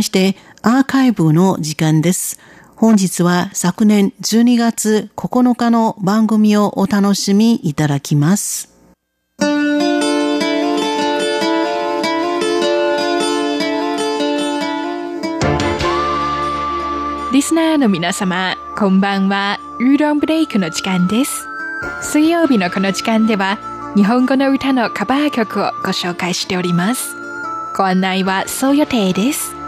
ましてアーカイブの時間です。本日は昨年12月9日の番組をお楽しみいただきます。リスナーの皆様、こんばんは。ウーロンブレイクの時間です。水曜日のこの時間では、日本語の歌のカバー曲をご紹介しております。ご案内はそう予定です。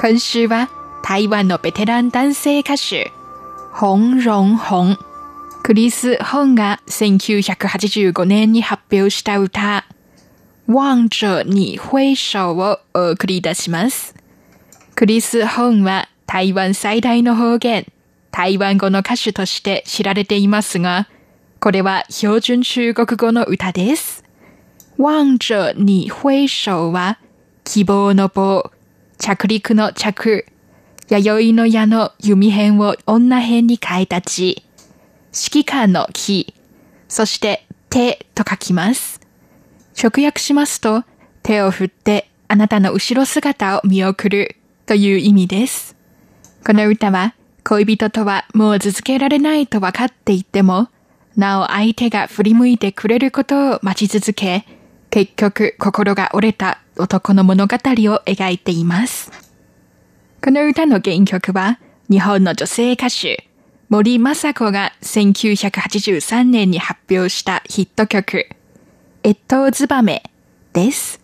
今週は台湾のベテラン男性歌手、洪荣宏、クリス・ホンが1985年に発表した歌、望着你挥手をお送り出します。クリス・ホンは台湾最大の方言、台湾語の歌手として知られていますが、これは標準中国語の歌です。望着你挥手は希望の棒、着陸の着、弥生の矢の弓編を女編に変えた字、指揮官の木、そして手と書きます。直訳しますと、手を振ってあなたの後ろ姿を見送るという意味です。この歌は恋人とはもう続けられないと分かっていても、なお相手が振り向いてくれることを待ち続け、結局心が折れた男の物語を描いています。この歌の原曲は日本の女性歌手森雅子が1983年に発表したヒット曲、越冬ツバメです。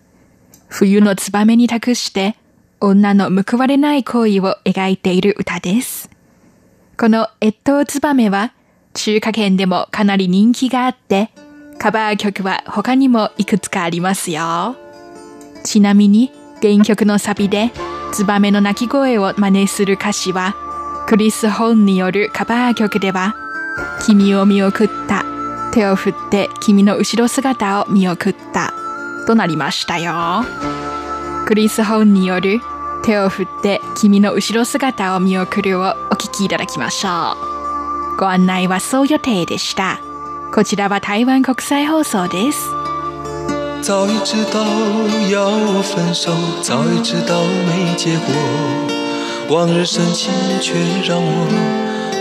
冬のツバメに託して女の報われない行為を描いている歌です。この越冬ツバメは中華圏でもかなり人気があって、カバー曲は他にもいくつかありますよ。ちなみに原曲のサビでツバメの鳴き声を真似する歌詞は、クリス・ホーンによるカバー曲では、君を見送った、手を振って君の後ろ姿を見送った、となりましたよ。クリス・ホーンによる手を振って君の後ろ姿を見送るをお聞きいただきましょう。ご案内はそう予定でした。こちらは台湾国際放送です。早已知道要分手，早已知道没结果。往日深情却让我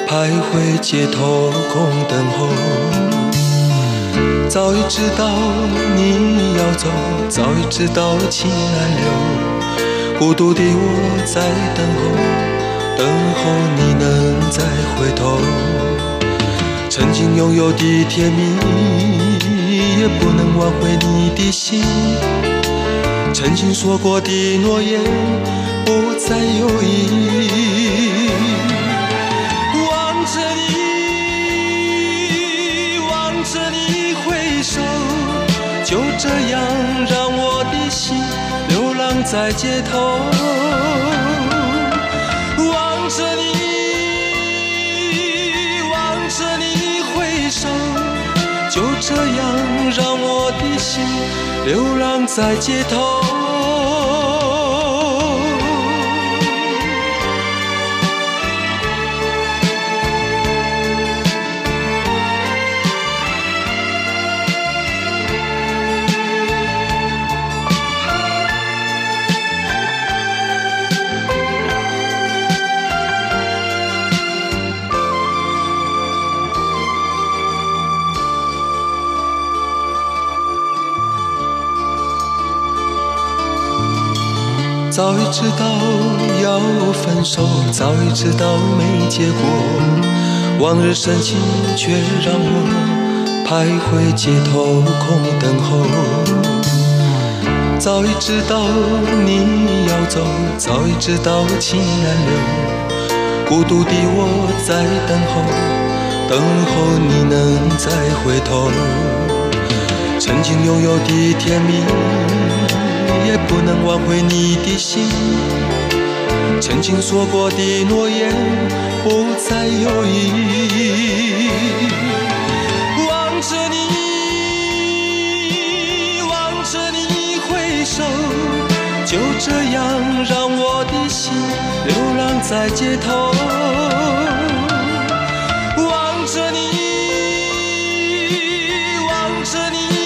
徘徊街头空等候。早已知道你要走，早已知道情难留，孤独的我在等候，等候你能再回头。曾经拥有的甜蜜，也不能挽回你的心。曾经说过的诺言，不再有意义。就这样让我的心流浪在街头，望着你，就这样让我的心流浪在街头。早已知道要分手，早已知道没结果。往日深情却让我。徘徊街头空等候。早已知道你要走，早已知道情难留。孤独的我。在等候，等候你能再回头。曾经拥有的甜蜜。也不能挽回你的心，曾经说过的诺言不再有意义。望着你，望着你挥手，就这样让我的心流浪在街头。